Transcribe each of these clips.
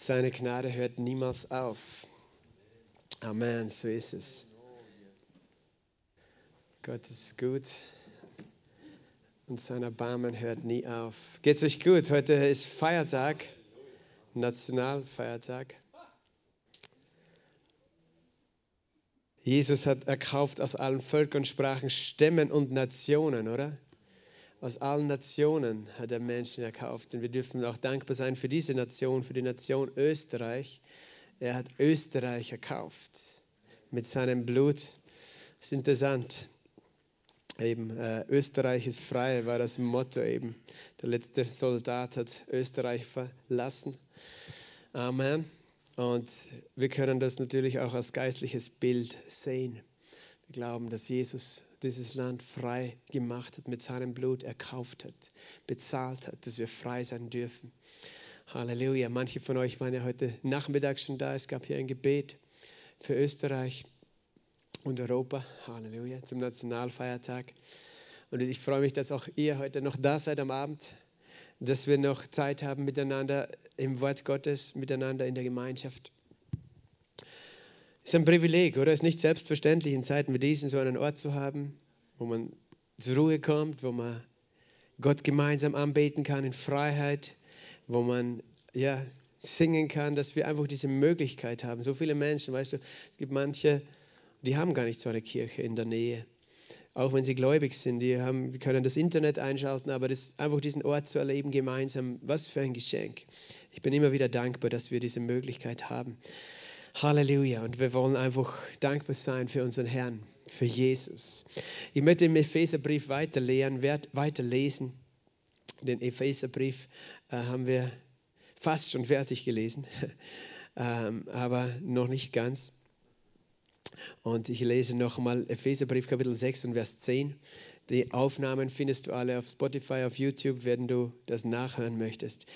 Seine Gnade hört niemals auf. Amen, so ist es. Gott ist gut und sein Erbarmen hört nie auf. Geht's euch gut? Heute ist Feiertag, Nationalfeiertag. Jesus hat erkauft aus allen Völkern, Sprachen, Stämmen und Nationen, oder? Aus allen Nationen hat er Menschen erkauft. Und wir dürfen auch dankbar sein für diese Nation, für die Nation Österreich. Er hat Österreich erkauft mit seinem Blut. Das ist interessant. Eben, äh, Österreich ist frei, war das Motto eben. Der letzte Soldat hat Österreich verlassen. Amen. Und wir können das natürlich auch als geistliches Bild sehen. Wir glauben, dass Jesus dieses Land frei gemacht hat, mit seinem Blut erkauft hat, bezahlt hat, dass wir frei sein dürfen. Halleluja. Manche von euch waren ja heute Nachmittag schon da. Es gab hier ein Gebet für Österreich und Europa. Halleluja. Zum Nationalfeiertag. Und ich freue mich, dass auch ihr heute noch da seid am Abend, dass wir noch Zeit haben miteinander im Wort Gottes, miteinander in der Gemeinschaft ist ein Privileg, oder? Es ist nicht selbstverständlich, in Zeiten wie diesen so einen Ort zu haben, wo man zur Ruhe kommt, wo man Gott gemeinsam anbeten kann in Freiheit, wo man ja, singen kann, dass wir einfach diese Möglichkeit haben. So viele Menschen, weißt du, es gibt manche, die haben gar nicht so eine Kirche in der Nähe. Auch wenn sie gläubig sind, die, haben, die können das Internet einschalten, aber das, einfach diesen Ort zu erleben gemeinsam, was für ein Geschenk. Ich bin immer wieder dankbar, dass wir diese Möglichkeit haben. Halleluja. Und wir wollen einfach dankbar sein für unseren Herrn, für Jesus. Ich möchte im Epheserbrief weiterlehren, weiterlesen. Den Epheserbrief äh, haben wir fast schon fertig gelesen, ähm, aber noch nicht ganz. Und ich lese nochmal Epheserbrief Kapitel 6 und Vers 10. Die Aufnahmen findest du alle auf Spotify, auf YouTube, wenn du das nachhören möchtest.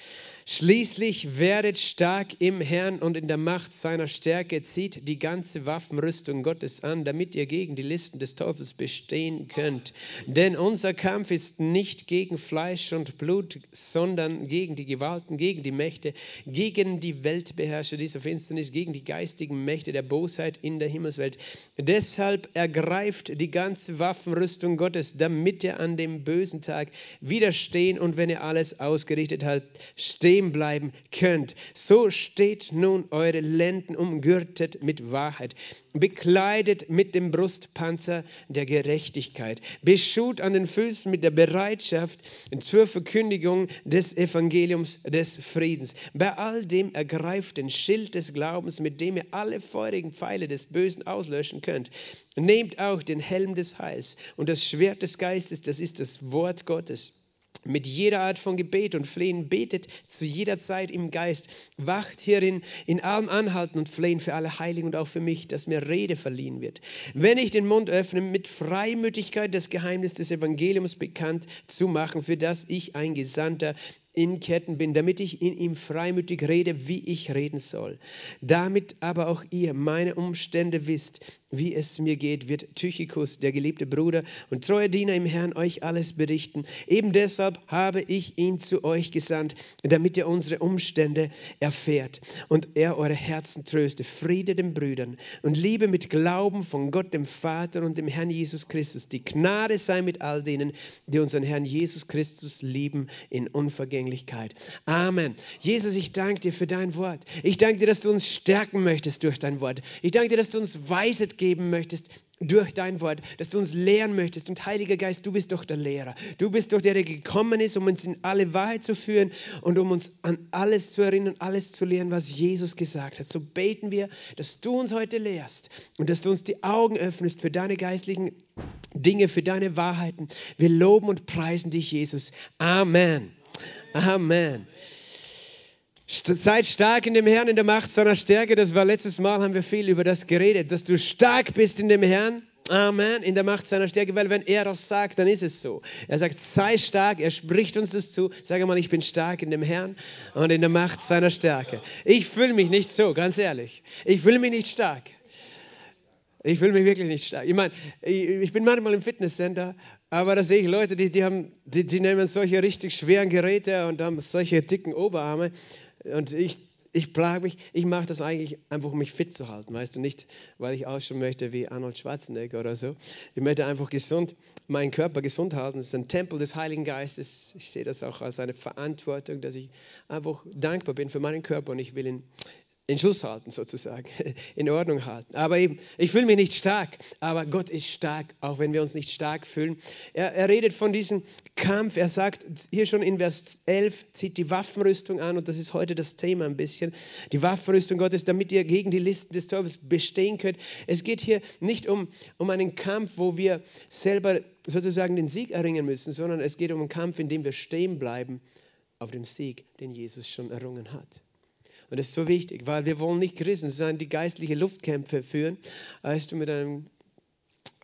Schließlich werdet stark im Herrn und in der Macht seiner Stärke, zieht die ganze Waffenrüstung Gottes an, damit ihr gegen die Listen des Teufels bestehen könnt. Denn unser Kampf ist nicht gegen Fleisch und Blut, sondern gegen die Gewalten, gegen die Mächte, gegen die Weltbeherrscher dieser Finsternis, gegen die geistigen Mächte der Bosheit in der Himmelswelt. Deshalb ergreift die ganze Waffenrüstung Gottes, damit ihr an dem bösen Tag widerstehen und wenn ihr alles ausgerichtet habt, steht stehen bleiben könnt. So steht nun eure Lenden umgürtet mit Wahrheit, bekleidet mit dem Brustpanzer der Gerechtigkeit, beschut an den Füßen mit der Bereitschaft zur Verkündigung des Evangeliums des Friedens. Bei all dem ergreift den Schild des Glaubens, mit dem ihr alle feurigen Pfeile des Bösen auslöschen könnt. Nehmt auch den Helm des Heils und das Schwert des Geistes, das ist das Wort Gottes mit jeder Art von Gebet und Flehen betet zu jeder Zeit im Geist. Wacht hierin in allem Anhalten und Flehen für alle Heiligen und auch für mich, dass mir Rede verliehen wird. Wenn ich den Mund öffne, mit Freimütigkeit das Geheimnis des Evangeliums bekannt zu machen, für das ich ein Gesandter in Ketten bin, damit ich in ihm freimütig rede, wie ich reden soll. Damit aber auch ihr meine Umstände wisst, wie es mir geht, wird Tychikus, der geliebte Bruder und treue Diener im Herrn, euch alles berichten. Eben deshalb habe ich ihn zu euch gesandt, damit ihr unsere Umstände erfährt und er eure Herzen tröste. Friede den Brüdern und Liebe mit Glauben von Gott, dem Vater und dem Herrn Jesus Christus. Die Gnade sei mit all denen, die unseren Herrn Jesus Christus lieben in Unvergänglichkeit. Vergänglichkeit. Amen. Jesus, ich danke dir für dein Wort. Ich danke dir, dass du uns stärken möchtest durch dein Wort. Ich danke dir, dass du uns Weisheit geben möchtest durch dein Wort, dass du uns lehren möchtest. Und Heiliger Geist, du bist doch der Lehrer. Du bist doch der, der gekommen ist, um uns in alle Wahrheit zu führen und um uns an alles zu erinnern, alles zu lehren, was Jesus gesagt hat. So beten wir, dass du uns heute lehrst und dass du uns die Augen öffnest für deine geistlichen Dinge, für deine Wahrheiten. Wir loben und preisen dich, Jesus. Amen. Amen. Seid stark in dem Herrn, in der Macht seiner Stärke. Das war letztes Mal, haben wir viel über das geredet, dass du stark bist in dem Herrn. Amen, in der Macht seiner Stärke, weil wenn er das sagt, dann ist es so. Er sagt, sei stark, er spricht uns das zu. Sage mal, ich bin stark in dem Herrn und in der Macht seiner Stärke. Ich fühle mich nicht so, ganz ehrlich. Ich fühle mich nicht stark. Ich fühle mich wirklich nicht stark. Ich meine, ich bin manchmal im Fitnesscenter aber da sehe ich Leute, die, die, haben, die, die nehmen solche richtig schweren Geräte und haben solche dicken Oberarme. Und ich, ich plage mich, ich mache das eigentlich einfach, um mich fit zu halten, weißt du, nicht, weil ich ausschauen möchte wie Arnold Schwarzenegger oder so. Ich möchte einfach gesund, meinen Körper gesund halten. Das ist ein Tempel des Heiligen Geistes. Ich sehe das auch als eine Verantwortung, dass ich einfach dankbar bin für meinen Körper und ich will ihn in Schuss halten, sozusagen, in Ordnung halten. Aber eben, ich fühle mich nicht stark, aber Gott ist stark, auch wenn wir uns nicht stark fühlen. Er, er redet von diesem Kampf. Er sagt hier schon in Vers 11, zieht die Waffenrüstung an und das ist heute das Thema ein bisschen. Die Waffenrüstung Gottes, damit ihr gegen die Listen des Teufels bestehen könnt. Es geht hier nicht um, um einen Kampf, wo wir selber sozusagen den Sieg erringen müssen, sondern es geht um einen Kampf, in dem wir stehen bleiben auf dem Sieg, den Jesus schon errungen hat. Und das ist so wichtig, weil wir wollen nicht Christen sein, die geistliche Luftkämpfe führen, als du mit einem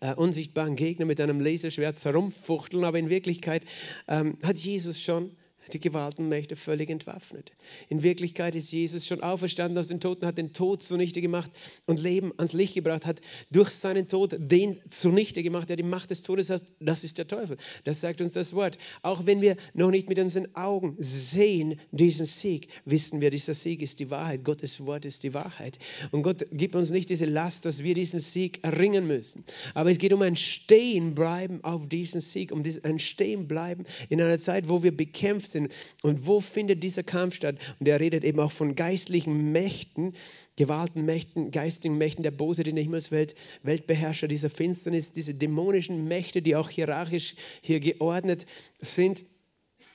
äh, unsichtbaren Gegner mit einem Laserschwert herumfuchteln, aber in Wirklichkeit ähm, hat Jesus schon die Gewaltenmächte völlig entwaffnet. In Wirklichkeit ist Jesus schon auferstanden aus den Toten, hat den Tod zunichte gemacht und Leben ans Licht gebracht, hat durch seinen Tod den zunichte gemacht, der die Macht des Todes hat. Das ist der Teufel. Das sagt uns das Wort. Auch wenn wir noch nicht mit unseren Augen sehen diesen Sieg, wissen wir, dieser Sieg ist die Wahrheit. Gottes Wort ist die Wahrheit. Und Gott gibt uns nicht diese Last, dass wir diesen Sieg erringen müssen. Aber es geht um ein Stehenbleiben auf diesen Sieg, um ein Stehenbleiben in einer Zeit, wo wir bekämpft sind sind. Und wo findet dieser Kampf statt? Und er redet eben auch von geistlichen Mächten, Gewalten, Mächten, geistigen Mächten der Bose, die in der Himmelswelt, Weltbeherrscher dieser Finsternis, diese dämonischen Mächte, die auch hierarchisch hier geordnet sind.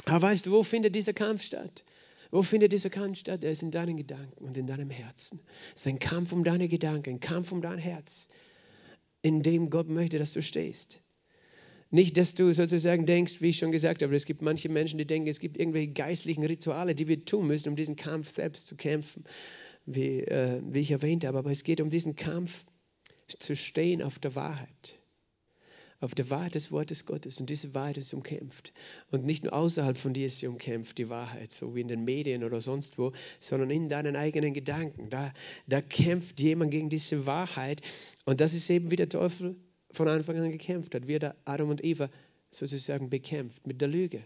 Aber weißt du, wo findet dieser Kampf statt? Wo findet dieser Kampf statt? Er ist in deinen Gedanken und in deinem Herzen. Es ist ein Kampf um deine Gedanken, ein Kampf um dein Herz, in dem Gott möchte, dass du stehst. Nicht, dass du sozusagen denkst, wie ich schon gesagt habe, es gibt manche Menschen, die denken, es gibt irgendwelche geistlichen Rituale, die wir tun müssen, um diesen Kampf selbst zu kämpfen, wie, äh, wie ich erwähnt habe. Aber es geht um diesen Kampf zu stehen auf der Wahrheit. Auf der Wahrheit des Wortes Gottes. Und diese Wahrheit ist umkämpft. Und nicht nur außerhalb von dir ist sie umkämpft, die Wahrheit, so wie in den Medien oder sonst wo, sondern in deinen eigenen Gedanken. Da, da kämpft jemand gegen diese Wahrheit. Und das ist eben wie der Teufel von Anfang an gekämpft hat, wie er Adam und Eva sozusagen bekämpft mit der Lüge.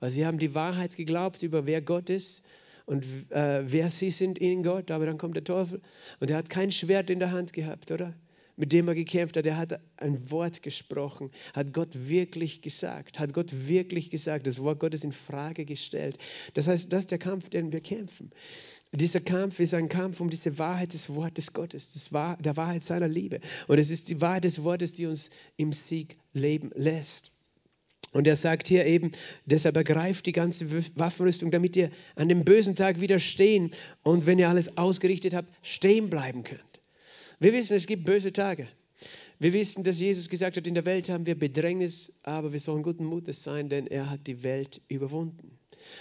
Weil sie haben die Wahrheit geglaubt über wer Gott ist und äh, wer sie sind in Gott, aber dann kommt der Teufel und er hat kein Schwert in der Hand gehabt, oder? Mit dem er gekämpft hat. Er hat ein Wort gesprochen, hat Gott wirklich gesagt, hat Gott wirklich gesagt, das Wort Gottes in Frage gestellt. Das heißt, das ist der Kampf, den wir kämpfen. Dieser Kampf ist ein Kampf um diese Wahrheit des Wortes Gottes, das Wahr, der Wahrheit seiner Liebe. Und es ist die Wahrheit des Wortes, die uns im Sieg leben lässt. Und er sagt hier eben, deshalb ergreift die ganze Waffenrüstung, damit ihr an dem bösen Tag widerstehen und wenn ihr alles ausgerichtet habt, stehen bleiben könnt. Wir wissen, es gibt böse Tage. Wir wissen, dass Jesus gesagt hat, in der Welt haben wir Bedrängnis, aber wir sollen guten Mutes sein, denn er hat die Welt überwunden.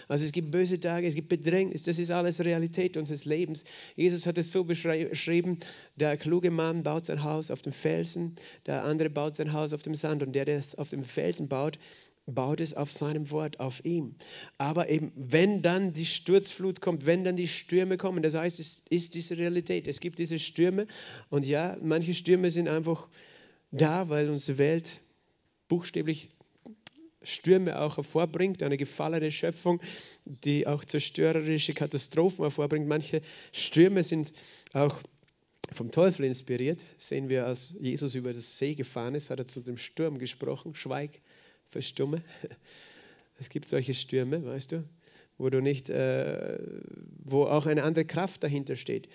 Also es gibt böse Tage, es gibt Bedrängnis, das ist alles Realität unseres Lebens. Jesus hat es so beschrieben, der kluge Mann baut sein Haus auf dem Felsen, der andere baut sein Haus auf dem Sand und der, der es auf dem Felsen baut, baut es auf seinem Wort, auf ihm. Aber eben, wenn dann die Sturzflut kommt, wenn dann die Stürme kommen, das heißt, es ist diese Realität. Es gibt diese Stürme und ja, manche Stürme sind einfach da, weil unsere Welt buchstäblich Stürme auch hervorbringt, eine gefallene Schöpfung, die auch zerstörerische Katastrophen hervorbringt. Manche Stürme sind auch vom Teufel inspiriert. Sehen wir, als Jesus über das See gefahren ist, hat er zu dem Sturm gesprochen, schweig, verstumme. Es gibt solche Stürme, weißt du, wo du nicht, äh, wo auch eine andere Kraft dahinter steht.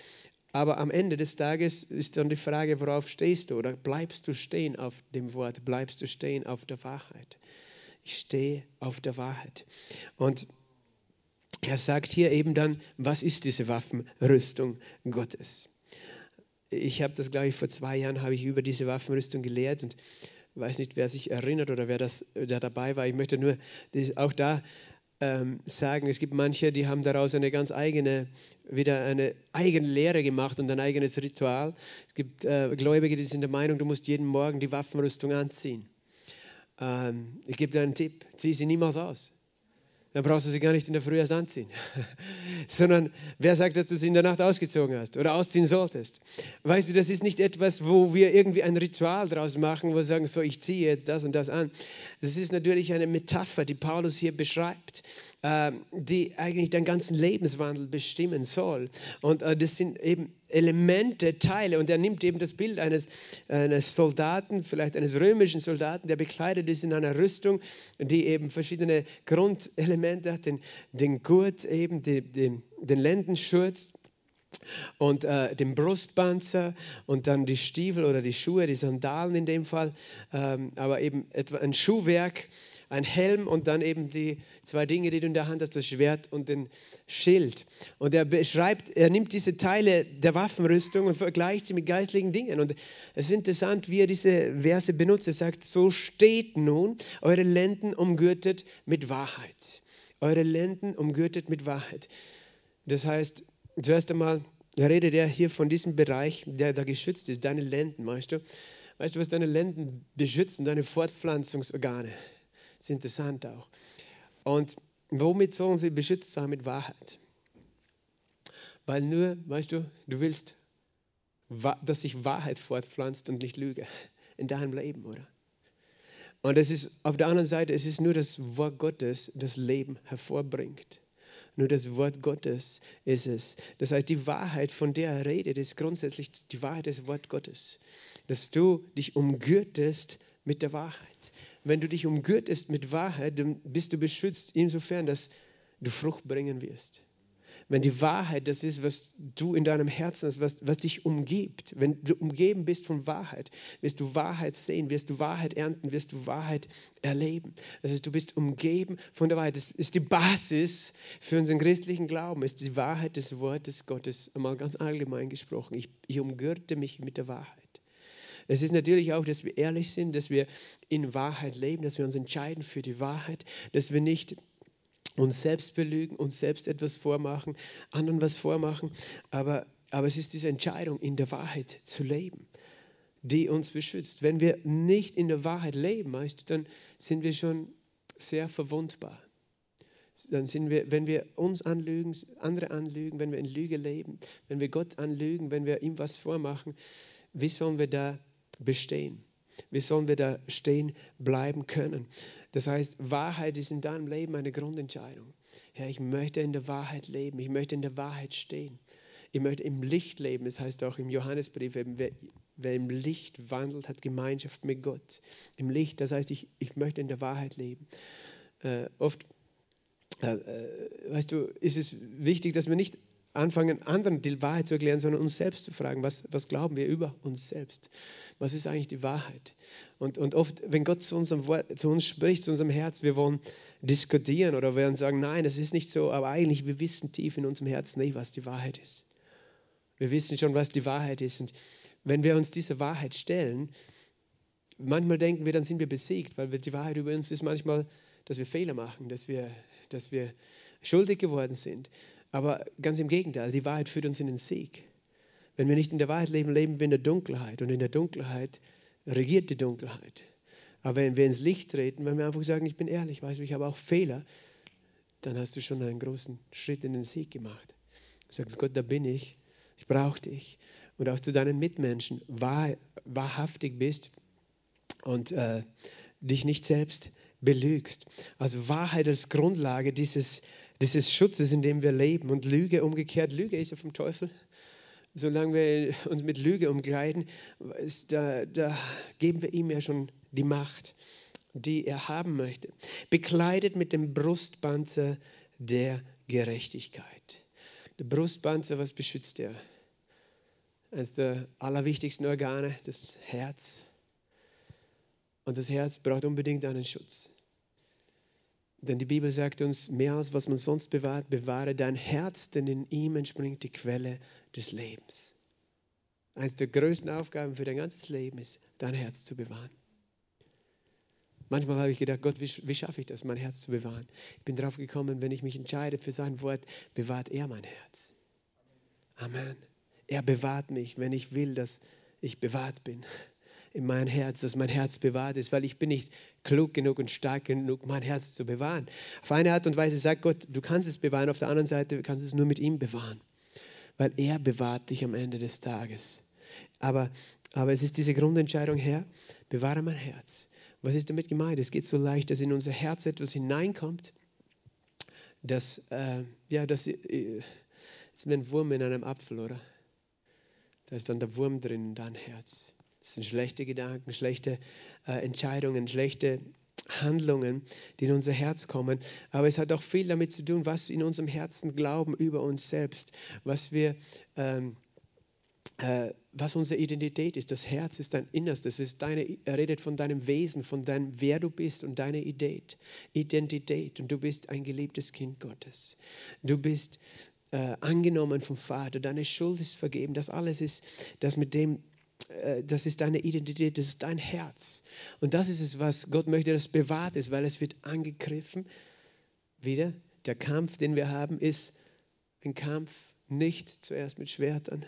Aber am Ende des Tages ist dann die Frage, worauf stehst du? Oder bleibst du stehen auf dem Wort? Bleibst du stehen auf der Wahrheit? Ich stehe auf der Wahrheit. Und er sagt hier eben dann, was ist diese Waffenrüstung Gottes? Ich habe das, glaube ich, vor zwei Jahren habe ich über diese Waffenrüstung gelehrt und weiß nicht, wer sich erinnert oder wer das da dabei war. Ich möchte nur auch da ähm, sagen, es gibt manche, die haben daraus eine ganz eigene, wieder eine eigene Lehre gemacht und ein eigenes Ritual. Es gibt äh, Gläubige, die sind der Meinung, du musst jeden Morgen die Waffenrüstung anziehen. Ähm, ich gebe dir einen Tipp, zieh sie niemals aus. Dann brauchst du sie gar nicht in der Früh erst anziehen. Sondern wer sagt, dass du sie in der Nacht ausgezogen hast oder ausziehen solltest? Weißt du, das ist nicht etwas, wo wir irgendwie ein Ritual draus machen, wo wir sagen, so, ich ziehe jetzt das und das an. Das ist natürlich eine Metapher, die Paulus hier beschreibt, äh, die eigentlich deinen ganzen Lebenswandel bestimmen soll. Und äh, das sind eben Elemente, Teile. Und er nimmt eben das Bild eines, eines Soldaten, vielleicht eines römischen Soldaten, der bekleidet ist in einer Rüstung, die eben verschiedene Grundelemente hat, den, den Gurt eben, die, den, den Lendenschurz und äh, den Brustpanzer und dann die Stiefel oder die Schuhe, die Sandalen in dem Fall, ähm, aber eben etwa ein Schuhwerk ein Helm und dann eben die zwei Dinge, die du in der Hand hast, das Schwert und den Schild. Und er beschreibt, er nimmt diese Teile der Waffenrüstung und vergleicht sie mit geistlichen Dingen. Und es ist interessant, wie er diese Verse benutzt. Er sagt, so steht nun eure Lenden umgürtet mit Wahrheit. Eure Lenden umgürtet mit Wahrheit. Das heißt, zuerst einmal redet er hier von diesem Bereich, der da geschützt ist, deine Lenden, weißt du? Weißt du, was deine Lenden beschützen? Deine Fortpflanzungsorgane. Ist interessant auch. Und womit sollen sie beschützt sein? Mit Wahrheit. Weil nur, weißt du, du willst, dass sich Wahrheit fortpflanzt und nicht Lüge in deinem Leben, oder? Und es ist auf der anderen Seite, es ist nur das Wort Gottes, das Leben hervorbringt. Nur das Wort Gottes ist es. Das heißt, die Wahrheit, von der er redet, ist grundsätzlich die Wahrheit des Wort Gottes. Dass du dich umgürtest mit der Wahrheit wenn du dich umgürtest mit Wahrheit, dann bist du beschützt insofern, dass du Frucht bringen wirst. Wenn die Wahrheit das ist, was du in deinem Herzen hast, was, was dich umgibt, wenn du umgeben bist von Wahrheit, wirst du Wahrheit sehen, wirst du Wahrheit ernten, wirst du Wahrheit erleben. Das heißt, du bist umgeben von der Wahrheit. Das ist die Basis für unseren christlichen Glauben, ist die Wahrheit des Wortes Gottes, einmal ganz allgemein gesprochen. Ich, ich umgürte mich mit der Wahrheit. Es ist natürlich auch, dass wir ehrlich sind, dass wir in Wahrheit leben, dass wir uns entscheiden für die Wahrheit, dass wir nicht uns selbst belügen, uns selbst etwas vormachen, anderen was vormachen, aber, aber es ist diese Entscheidung, in der Wahrheit zu leben, die uns beschützt. Wenn wir nicht in der Wahrheit leben, weißt dann sind wir schon sehr verwundbar. Dann sind wir, wenn wir uns anlügen, andere anlügen, wenn wir in Lüge leben, wenn wir Gott anlügen, wenn wir ihm was vormachen, wie sollen wir da bestehen? Wie sollen wir da stehen bleiben können? Das heißt, Wahrheit ist in deinem Leben eine Grundentscheidung. Herr, ich möchte in der Wahrheit leben. Ich möchte in der Wahrheit stehen. Ich möchte im Licht leben. Das heißt auch im Johannesbrief, eben, wer, wer im Licht wandelt, hat Gemeinschaft mit Gott. Im Licht, das heißt, ich, ich möchte in der Wahrheit leben. Äh, oft, äh, äh weißt du, ist es wichtig, dass wir nicht anfangen, anderen die Wahrheit zu erklären, sondern uns selbst zu fragen, was, was glauben wir über uns selbst? Was ist eigentlich die Wahrheit? Und, und oft, wenn Gott zu, unserem Wort, zu uns spricht, zu unserem Herz, wir wollen diskutieren oder wir wollen sagen, nein, es ist nicht so, aber eigentlich, wir wissen tief in unserem Herzen nicht, was die Wahrheit ist. Wir wissen schon, was die Wahrheit ist. Und wenn wir uns dieser Wahrheit stellen, manchmal denken wir, dann sind wir besiegt, weil die Wahrheit über uns ist manchmal, dass wir Fehler machen, dass wir, dass wir schuldig geworden sind. Aber ganz im Gegenteil, die Wahrheit führt uns in den Sieg. Wenn wir nicht in der Wahrheit leben, leben wir in der Dunkelheit. Und in der Dunkelheit regiert die Dunkelheit. Aber wenn wir ins Licht treten, wenn wir einfach sagen, ich bin ehrlich, weißt du, ich habe auch Fehler, dann hast du schon einen großen Schritt in den Sieg gemacht. Du sagst, Gott, da bin ich, ich brauche dich. Und auch zu deinen Mitmenschen wahr, wahrhaftig bist und äh, dich nicht selbst belügst. Also Wahrheit als Grundlage dieses dieses Schutzes, in dem wir leben. Und Lüge umgekehrt, Lüge ist ja vom Teufel. Solange wir uns mit Lüge umkleiden, da, da geben wir ihm ja schon die Macht, die er haben möchte. Bekleidet mit dem Brustpanzer der Gerechtigkeit. Der Brustpanzer, was beschützt er? Eines der allerwichtigsten Organe, das Herz. Und das Herz braucht unbedingt einen Schutz. Denn die Bibel sagt uns, mehr als was man sonst bewahrt, bewahre dein Herz, denn in ihm entspringt die Quelle des Lebens. Eines der größten Aufgaben für dein ganzes Leben ist, dein Herz zu bewahren. Manchmal habe ich gedacht, Gott, wie, wie schaffe ich das, mein Herz zu bewahren? Ich bin darauf gekommen, wenn ich mich entscheide für sein Wort, bewahrt er mein Herz. Amen. Er bewahrt mich, wenn ich will, dass ich bewahrt bin in mein Herz, dass mein Herz bewahrt ist, weil ich bin nicht klug genug und stark genug, mein Herz zu bewahren. Auf eine Art und Weise sagt Gott, du kannst es bewahren, auf der anderen Seite kannst du es nur mit ihm bewahren, weil er bewahrt dich am Ende des Tages. Aber, aber es ist diese Grundentscheidung, Herr, bewahre mein Herz. Was ist damit gemeint? Es geht so leicht, dass in unser Herz etwas hineinkommt, das, äh, ja, das äh, ist wie ein Wurm in einem Apfel, oder? Da ist dann der Wurm drin in dein Herz. Das sind schlechte Gedanken, schlechte äh, Entscheidungen, schlechte Handlungen, die in unser Herz kommen. Aber es hat auch viel damit zu tun, was wir in unserem Herzen glauben über uns selbst, was wir ähm, äh, was unsere Identität ist. Das Herz ist dein Innerstes. ist deine, er redet von deinem Wesen, von deinem, wer du bist und deine Identität. Identität. Und du bist ein geliebtes Kind Gottes. Du bist äh, angenommen vom Vater. Deine Schuld ist vergeben. Das alles ist, das mit dem, das ist deine Identität, das ist dein Herz. Und das ist es, was Gott möchte, dass bewahrt ist, weil es wird angegriffen. Wieder, der Kampf, den wir haben, ist ein Kampf nicht zuerst mit Schwertern,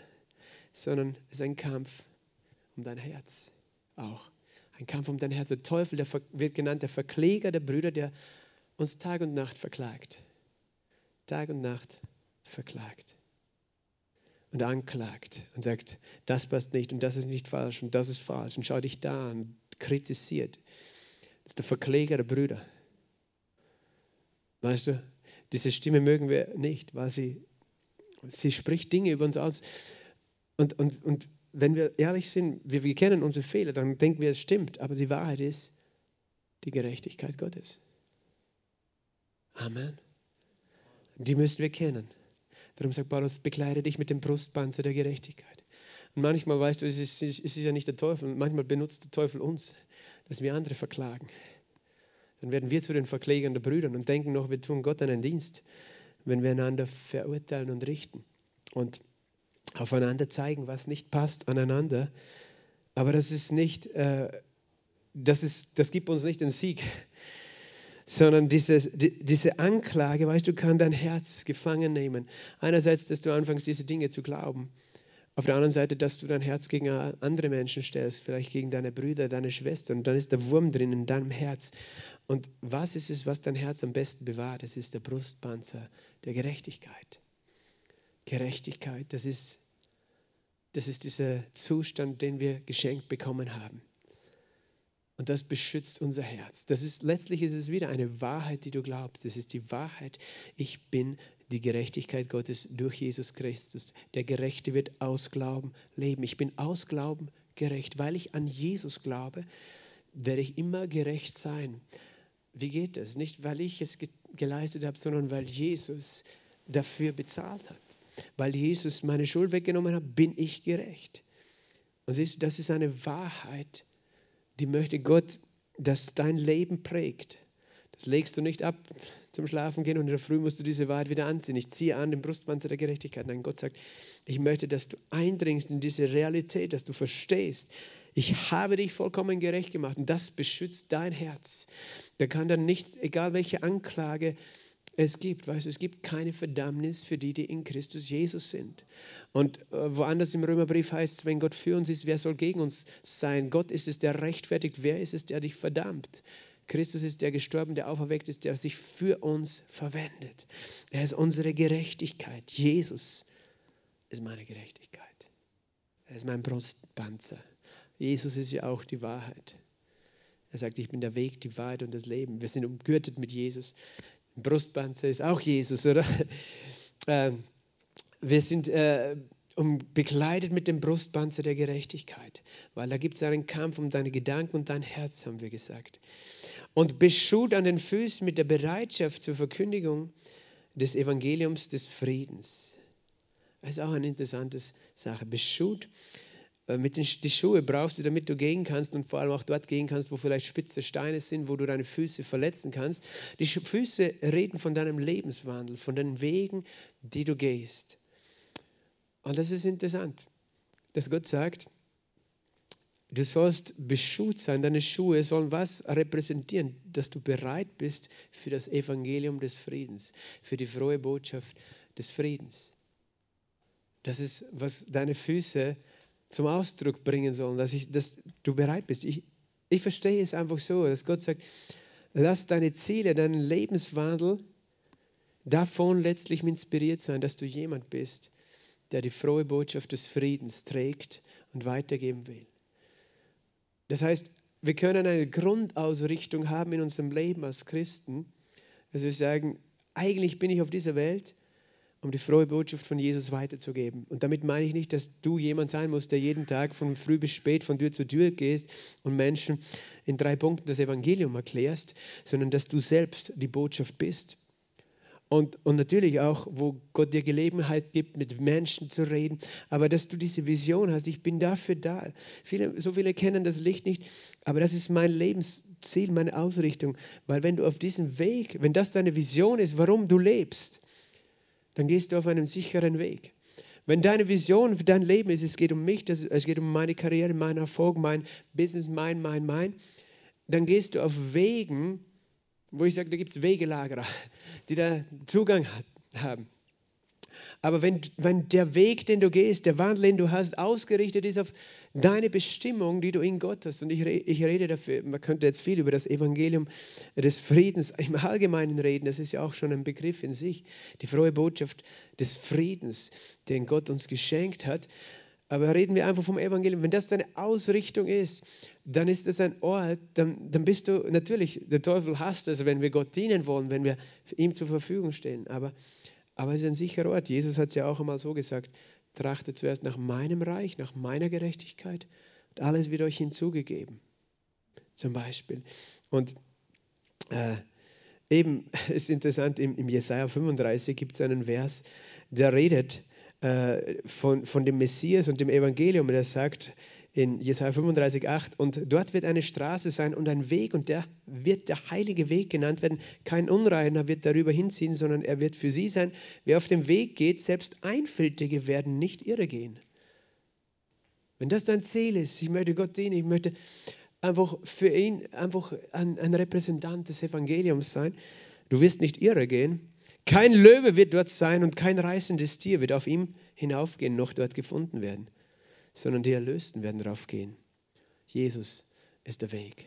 sondern es ist ein Kampf um dein Herz auch. Ein Kampf um dein Herz. Der Teufel der wird genannt der Verkläger der Brüder, der uns Tag und Nacht verklagt. Tag und Nacht verklagt und anklagt und sagt, das passt nicht und das ist nicht falsch und das ist falsch und schau dich da an, kritisiert. Das ist der Verkläger der Brüder. Weißt du, diese Stimme mögen wir nicht, weil sie, sie spricht Dinge über uns aus. Und, und, und wenn wir ehrlich sind, wir, wir kennen unsere Fehler, dann denken wir, es stimmt. Aber die Wahrheit ist die Gerechtigkeit Gottes. Amen. Die müssen wir kennen. Darum sagt Paulus, bekleide dich mit dem Brustpanzer der Gerechtigkeit. Und manchmal, weißt du, es ist, es ist ja nicht der Teufel, manchmal benutzt der Teufel uns, dass wir andere verklagen. Dann werden wir zu den Verklägern der Brüder und denken noch, wir tun Gott einen Dienst, wenn wir einander verurteilen und richten und aufeinander zeigen, was nicht passt aneinander. Aber das ist nicht, äh, das, ist, das gibt uns nicht den Sieg sondern dieses, die, diese Anklage, weißt du, kann dein Herz gefangen nehmen. Einerseits, dass du anfängst, diese Dinge zu glauben. Auf der anderen Seite, dass du dein Herz gegen andere Menschen stellst, vielleicht gegen deine Brüder, deine Schwestern. Und dann ist der Wurm drin in deinem Herz. Und was ist es, was dein Herz am besten bewahrt? Es ist der Brustpanzer der Gerechtigkeit. Gerechtigkeit, das ist, das ist dieser Zustand, den wir geschenkt bekommen haben. Und das beschützt unser Herz. Das ist, letztlich ist es wieder eine Wahrheit, die du glaubst. Das ist die Wahrheit. Ich bin die Gerechtigkeit Gottes durch Jesus Christus. Der Gerechte wird aus Glauben leben. Ich bin aus Glauben gerecht. Weil ich an Jesus glaube, werde ich immer gerecht sein. Wie geht das? Nicht, weil ich es geleistet habe, sondern weil Jesus dafür bezahlt hat. Weil Jesus meine Schuld weggenommen hat, bin ich gerecht. Und siehst du, das ist eine Wahrheit, die möchte Gott, dass dein Leben prägt. Das legst du nicht ab zum Schlafen gehen und in der Früh musst du diese Wahrheit wieder anziehen. Ich ziehe an den Brustpanzer der Gerechtigkeit. Nein, Gott sagt, ich möchte, dass du eindringst in diese Realität, dass du verstehst, ich habe dich vollkommen gerecht gemacht und das beschützt dein Herz. Da kann dann nicht, egal welche Anklage es gibt, weißt es gibt keine Verdammnis für die, die in Christus Jesus sind. Und äh, woanders im Römerbrief heißt es, wenn Gott für uns ist, wer soll gegen uns sein? Gott ist es, der rechtfertigt. Wer ist es, der dich verdammt? Christus ist der gestorben, der auferweckt ist, der sich für uns verwendet. Er ist unsere Gerechtigkeit. Jesus ist meine Gerechtigkeit. Er ist mein Brustpanzer. Jesus ist ja auch die Wahrheit. Er sagt, ich bin der Weg, die Wahrheit und das Leben. Wir sind umgürtet mit Jesus. Brustpanzer ist auch Jesus, oder? Ähm, wir sind äh, um, bekleidet mit dem Brustpanzer der Gerechtigkeit, weil da gibt es einen Kampf um deine Gedanken und dein Herz, haben wir gesagt. Und beschut an den Füßen mit der Bereitschaft zur Verkündigung des Evangeliums des Friedens. Das ist auch eine interessante Sache. Beschut mit den die Schuhe brauchst du, damit du gehen kannst und vor allem auch dort gehen kannst, wo vielleicht spitze Steine sind, wo du deine Füße verletzen kannst. Die Füße reden von deinem Lebenswandel, von den Wegen, die du gehst. Und das ist interessant, dass Gott sagt, du sollst beschut sein, deine Schuhe sollen was repräsentieren, dass du bereit bist für das Evangelium des Friedens, für die frohe Botschaft des Friedens. Das ist, was deine Füße zum Ausdruck bringen sollen, dass, ich, dass du bereit bist. Ich, Ich verstehe es einfach so, dass Gott sagt, lass deine Ziele, deinen Lebenswandel davon letztlich inspiriert sein, dass du jemand bist, der die frohe Botschaft des Friedens trägt und weitergeben will. Das heißt, wir können eine Grundausrichtung haben in unserem Leben als Christen, dass wir sagen, eigentlich bin ich auf dieser Welt, um die frohe Botschaft von Jesus weiterzugeben. Und damit meine ich nicht, dass du jemand sein musst, der jeden Tag von früh bis spät von Tür zu Tür gehst und Menschen in drei Punkten das Evangelium erklärst, sondern dass du selbst die Botschaft bist. Und, und natürlich auch, wo Gott dir Gelegenheit gibt, mit Menschen zu reden, aber dass du diese Vision hast, ich bin dafür da. Viele, so viele kennen das Licht nicht, aber das ist mein Lebensziel, meine Ausrichtung. Weil wenn du auf diesem Weg, wenn das deine Vision ist, warum du lebst, dann gehst du auf einem sicheren Weg. Wenn deine Vision für dein Leben ist, es geht um mich, es geht um meine Karriere, meinen Erfolg, mein Business, mein, mein, mein, dann gehst du auf Wegen, wo ich sage, da gibt es Wegelagerer, die da Zugang haben. Aber wenn, wenn der Weg, den du gehst, der Wandel, den du hast, ausgerichtet ist auf deine Bestimmung, die du in Gott hast, und ich, ich rede dafür, man könnte jetzt viel über das Evangelium des Friedens im Allgemeinen reden, das ist ja auch schon ein Begriff in sich, die frohe Botschaft des Friedens, den Gott uns geschenkt hat. Aber reden wir einfach vom Evangelium. Wenn das deine Ausrichtung ist, dann ist es ein Ort, dann, dann bist du natürlich, der Teufel hasst es, wenn wir Gott dienen wollen, wenn wir ihm zur Verfügung stehen. Aber, aber es ist ein sicherer Ort. Jesus hat es ja auch einmal so gesagt: Trachte zuerst nach meinem Reich, nach meiner Gerechtigkeit und alles wird euch hinzugegeben. Zum Beispiel. Und äh, eben ist interessant, im, im Jesaja 35 gibt es einen Vers, der redet äh, von, von dem Messias und dem Evangelium. Und er sagt in Jesaja 35, 8, und dort wird eine Straße sein und ein Weg, und der wird der heilige Weg genannt werden. Kein Unreiner wird darüber hinziehen, sondern er wird für sie sein. Wer auf dem Weg geht, selbst Einfältige werden nicht irre gehen. Wenn das dein Ziel ist, ich möchte Gott dienen, ich möchte einfach für ihn einfach ein, ein Repräsentant des Evangeliums sein, du wirst nicht irre gehen, kein Löwe wird dort sein und kein reißendes Tier wird auf ihm hinaufgehen, noch dort gefunden werden, sondern die Erlösten werden darauf gehen. Jesus ist der Weg.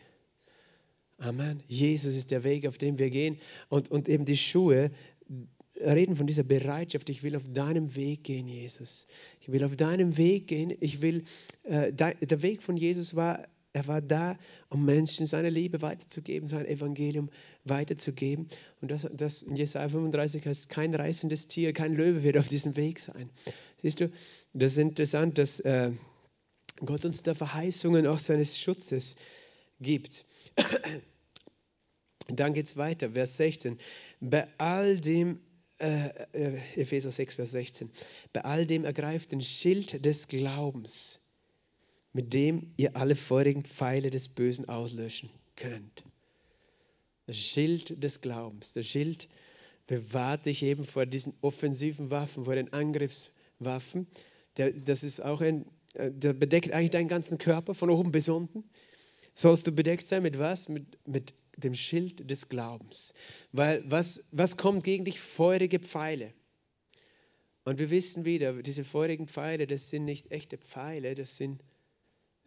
Amen. Jesus ist der Weg, auf dem wir gehen. Und, und eben die Schuhe reden von dieser Bereitschaft. Ich will auf deinem Weg gehen, Jesus. Ich will auf deinem Weg gehen. Ich will, äh, der Weg von Jesus war er war da, um Menschen seine Liebe weiterzugeben, sein Evangelium weiterzugeben. Und das, das in Jesaja 35 heißt, kein reißendes Tier, kein Löwe wird auf diesem Weg sein. Siehst du, das ist interessant, dass äh, Gott uns da Verheißungen auch seines Schutzes gibt. Dann geht es weiter, Vers 16. Bei all dem, äh, äh, Epheser 6, Vers 16, bei all dem ergreift den Schild des Glaubens mit dem ihr alle feurigen Pfeile des Bösen auslöschen könnt. Das Schild des Glaubens, das Schild bewahrt dich eben vor diesen offensiven Waffen, vor den Angriffswaffen. Der, das ist auch ein, äh, der bedeckt eigentlich deinen ganzen Körper von oben bis unten. Sollst du bedeckt sein mit was? Mit, mit dem Schild des Glaubens. Weil was, was kommt gegen dich? Feurige Pfeile. Und wir wissen wieder, diese feurigen Pfeile, das sind nicht echte Pfeile, das sind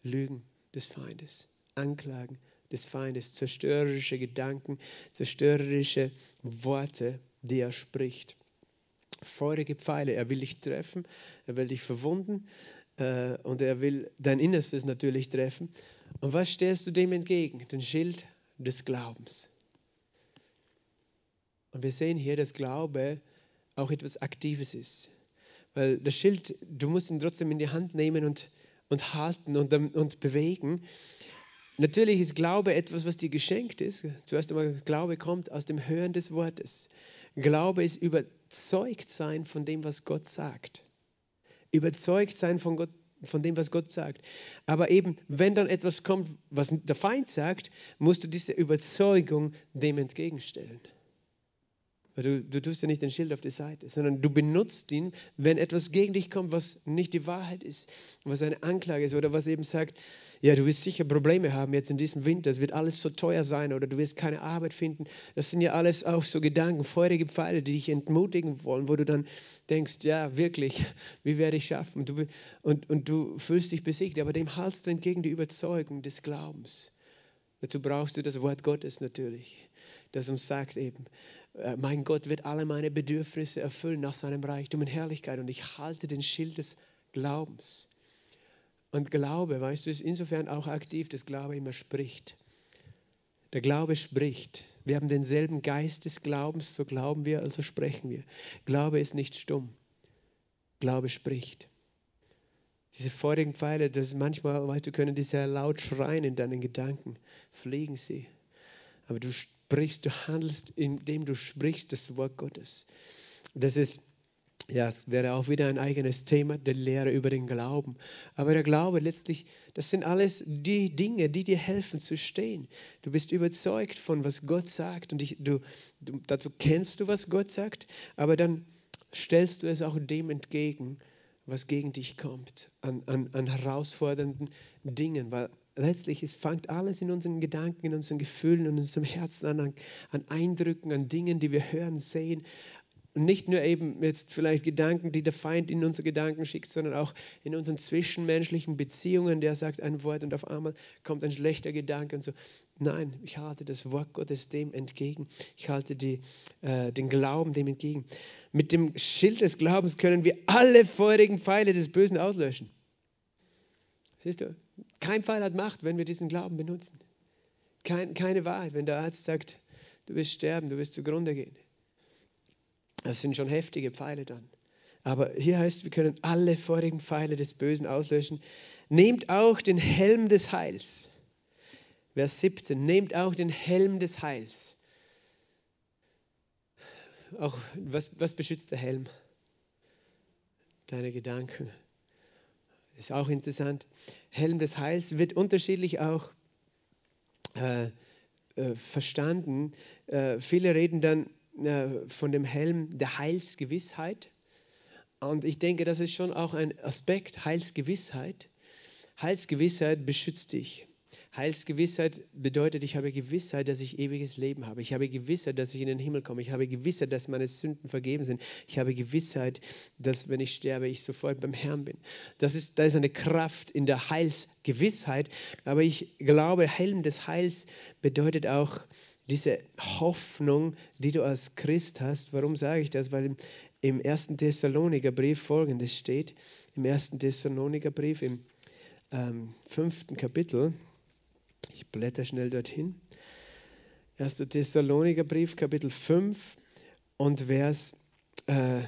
Lügen des Feindes, Anklagen des Feindes, zerstörerische Gedanken, zerstörerische Worte, die er spricht. Feurige Pfeile, er will dich treffen, er will dich verwunden äh, und er will dein Innerstes natürlich treffen. Und was stellst du dem entgegen? Den Schild des Glaubens. Und wir sehen hier, dass Glaube auch etwas Aktives ist. Weil das Schild, du musst ihn trotzdem in die Hand nehmen und und halten und, und bewegen. Natürlich ist Glaube etwas, was dir geschenkt ist. Zuerst einmal, Glaube kommt aus dem Hören des Wortes. Glaube ist überzeugt sein von dem, was Gott sagt. Überzeugt sein von, Gott, von dem, was Gott sagt. Aber eben, wenn dann etwas kommt, was der Feind sagt, musst du diese Überzeugung dem entgegenstellen. Du, du tust ja nicht den Schild auf die Seite, sondern du benutzt ihn, wenn etwas gegen dich kommt, was nicht die Wahrheit ist, was eine Anklage ist oder was eben sagt, ja, du wirst sicher Probleme haben jetzt in diesem Winter, es wird alles so teuer sein oder du wirst keine Arbeit finden. Das sind ja alles auch so Gedanken, feurige Pfeile, die dich entmutigen wollen, wo du dann denkst, ja, wirklich, wie werde ich schaffen? Und du, und, und du fühlst dich besiegt, aber dem haltst du entgegen die Überzeugung des Glaubens. Dazu brauchst du das Wort Gottes natürlich, das uns sagt eben, mein Gott wird alle meine Bedürfnisse erfüllen nach seinem Reichtum und Herrlichkeit und ich halte den Schild des Glaubens. Und Glaube, weißt du, ist insofern auch aktiv, dass Glaube immer spricht. Der Glaube spricht. Wir haben denselben Geist des Glaubens, so glauben wir, also sprechen wir. Glaube ist nicht stumm. Glaube spricht. Diese vorigen Pfeile, das manchmal, weißt du, können die sehr laut schreien in deinen Gedanken, fliegen sie. Aber du sprichst, du handelst, indem du sprichst das Wort Gottes. Das ist ja, es wäre auch wieder ein eigenes Thema, der Lehre über den Glauben. Aber der Glaube letztlich, das sind alles die Dinge, die dir helfen zu stehen. Du bist überzeugt von, was Gott sagt und ich, du, du, dazu kennst du, was Gott sagt, aber dann stellst du es auch dem entgegen, was gegen dich kommt, an, an, an herausfordernden Dingen, weil letztlich es fängt alles in unseren Gedanken, in unseren Gefühlen, in unserem Herzen an, an, Eindrücken, an Dingen, die wir hören, sehen und nicht nur eben jetzt vielleicht Gedanken, die der Feind in unsere Gedanken schickt, sondern auch in unseren zwischenmenschlichen Beziehungen, der sagt ein Wort und auf einmal kommt ein schlechter Gedanke und so. Nein, ich halte das Wort Gottes dem entgegen. Ich halte die, äh, den Glauben dem entgegen. Mit dem Schild des Glaubens können wir alle feurigen Pfeile des Bösen auslöschen. Siehst du, kein Pfeil hat Macht, wenn wir diesen Glauben benutzen. Kein, keine Wahrheit, wenn der Arzt sagt, du wirst sterben, du wirst zugrunde gehen. Das sind schon heftige Pfeile dann. Aber hier heißt, wir können alle vorigen Pfeile des Bösen auslöschen. Nehmt auch den Helm des Heils. Vers 17. Nehmt auch den Helm des Heils. Auch was, was beschützt der Helm? Deine Gedanken. Ist auch interessant. Helm des Heils wird unterschiedlich auch äh, äh, verstanden. Äh, viele reden dann äh, von dem Helm der Heilsgewissheit. Und ich denke, das ist schon auch ein Aspekt, Heilsgewissheit. Heilsgewissheit beschützt dich. Heilsgewissheit bedeutet, ich habe Gewissheit, dass ich ewiges Leben habe. Ich habe Gewissheit, dass ich in den Himmel komme. Ich habe Gewissheit, dass meine Sünden vergeben sind. Ich habe Gewissheit, dass wenn ich sterbe, ich sofort beim Herrn bin. Das ist, da ist eine Kraft in der Heilsgewissheit. Aber ich glaube, Helm des Heils bedeutet auch diese Hoffnung, die du als Christ hast. Warum sage ich das? Weil im, ersten Thessalonikerbrief folgendes steht. Im ersten Thessalonikerbrief im ähm, fünften Kapitel. Ich blätter schnell dorthin. 1. Thessalonikerbrief, Kapitel 5 und Vers äh,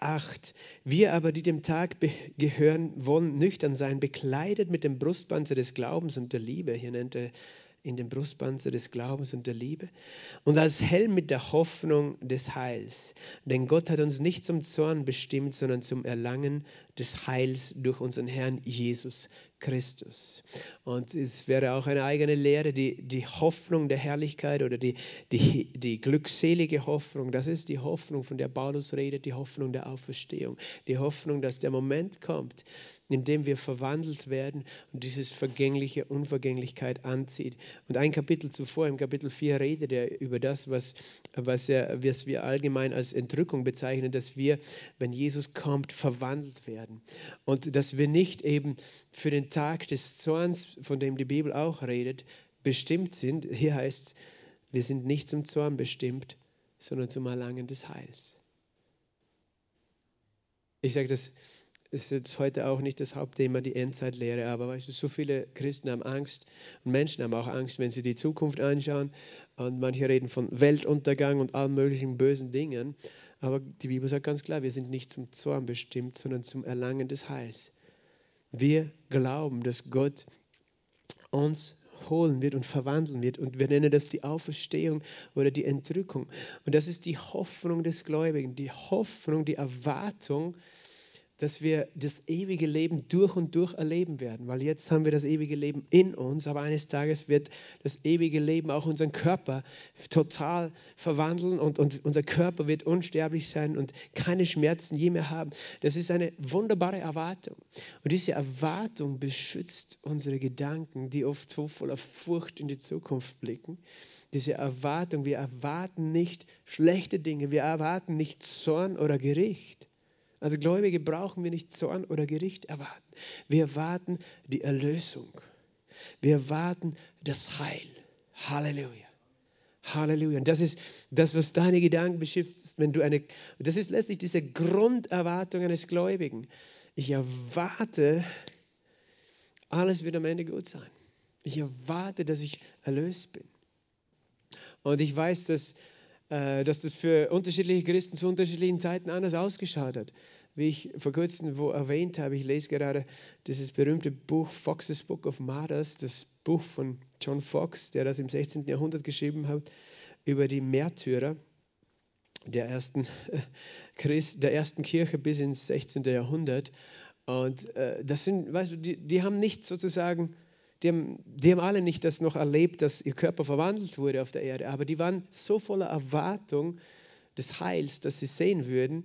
8. Wir aber, die dem Tag gehören, wollen nüchtern sein, bekleidet mit dem Brustpanzer des Glaubens und der Liebe. Hier nennt er in dem Brustpanzer des Glaubens und der Liebe und als Helm mit der Hoffnung des Heils. Denn Gott hat uns nicht zum Zorn bestimmt, sondern zum Erlangen des Heils durch unseren Herrn Jesus Christus. Und es wäre auch eine eigene Lehre, die, die Hoffnung der Herrlichkeit oder die, die, die glückselige Hoffnung, das ist die Hoffnung, von der Paulus redet, die Hoffnung der Auferstehung, die Hoffnung, dass der Moment kommt, in dem wir verwandelt werden und dieses vergängliche Unvergänglichkeit anzieht. Und ein Kapitel zuvor, im Kapitel 4, redet er über das, was, was, er, was wir allgemein als Entrückung bezeichnen, dass wir, wenn Jesus kommt, verwandelt werden. Und dass wir nicht eben für den Tag des Zorns, von dem die Bibel auch redet, bestimmt sind. Hier heißt es, wir sind nicht zum Zorn bestimmt, sondern zum Erlangen des Heils. Ich sage das ist jetzt heute auch nicht das Hauptthema, die Endzeitlehre, aber weißt du, so viele Christen haben Angst und Menschen haben auch Angst, wenn sie die Zukunft anschauen und manche reden von Weltuntergang und allen möglichen bösen Dingen, aber die Bibel sagt ganz klar, wir sind nicht zum Zorn bestimmt, sondern zum Erlangen des Heils. Wir glauben, dass Gott uns holen wird und verwandeln wird. Und wir nennen das die Auferstehung oder die Entrückung. Und das ist die Hoffnung des Gläubigen, die Hoffnung, die Erwartung, dass wir das ewige Leben durch und durch erleben werden, weil jetzt haben wir das ewige Leben in uns, aber eines Tages wird das ewige Leben auch unseren Körper total verwandeln und, und unser Körper wird unsterblich sein und keine Schmerzen je mehr haben. Das ist eine wunderbare Erwartung. Und diese Erwartung beschützt unsere Gedanken, die oft so voller Furcht in die Zukunft blicken. Diese Erwartung, wir erwarten nicht schlechte Dinge, wir erwarten nicht Zorn oder Gericht also Gläubige brauchen wir nicht Zorn oder Gericht erwarten. Wir erwarten die Erlösung. Wir erwarten das Heil. Halleluja. Halleluja. Und das ist das, was deine Gedanken beschäftigt, wenn du eine, das ist letztlich diese Grunderwartung eines Gläubigen. Ich erwarte, alles wird am Ende gut sein. Ich erwarte, dass ich erlöst bin. Und ich weiß, dass, dass das für unterschiedliche Christen zu unterschiedlichen Zeiten anders ausgeschaut hat. Wie ich vor kurzem wo erwähnt habe, ich lese gerade dieses berühmte Buch Fox's Book of Martyrs, das Buch von John Fox, der das im 16. Jahrhundert geschrieben hat, über die Märtyrer der ersten, Christ, der ersten Kirche bis ins 16. Jahrhundert. Und äh, das sind, weißt du, die, die haben nicht sozusagen die haben, die haben alle nicht das noch erlebt, dass ihr Körper verwandelt wurde auf der Erde, aber die waren so voller Erwartung des Heils, dass sie sehen würden,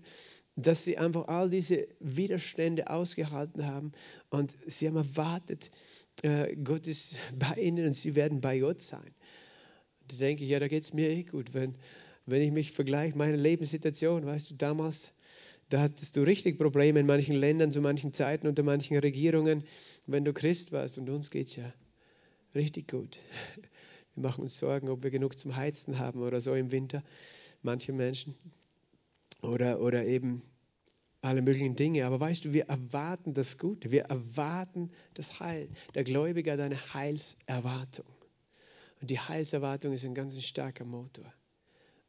dass sie einfach all diese Widerstände ausgehalten haben und sie haben erwartet, äh, Gott ist bei ihnen und sie werden bei Gott sein. Da denke ich, ja, da geht es mir eh gut, wenn, wenn ich mich vergleiche, meine Lebenssituation, weißt du, damals da hattest du richtig Probleme in manchen Ländern, zu manchen Zeiten, unter manchen Regierungen, wenn du Christ warst. Und uns geht es ja richtig gut. Wir machen uns Sorgen, ob wir genug zum Heizen haben oder so im Winter. Manche Menschen. Oder, oder eben alle möglichen Dinge. Aber weißt du, wir erwarten das Gute. Wir erwarten das Heil. Der Gläubige hat eine Heilserwartung. Und die Heilserwartung ist ein ganz starker Motor.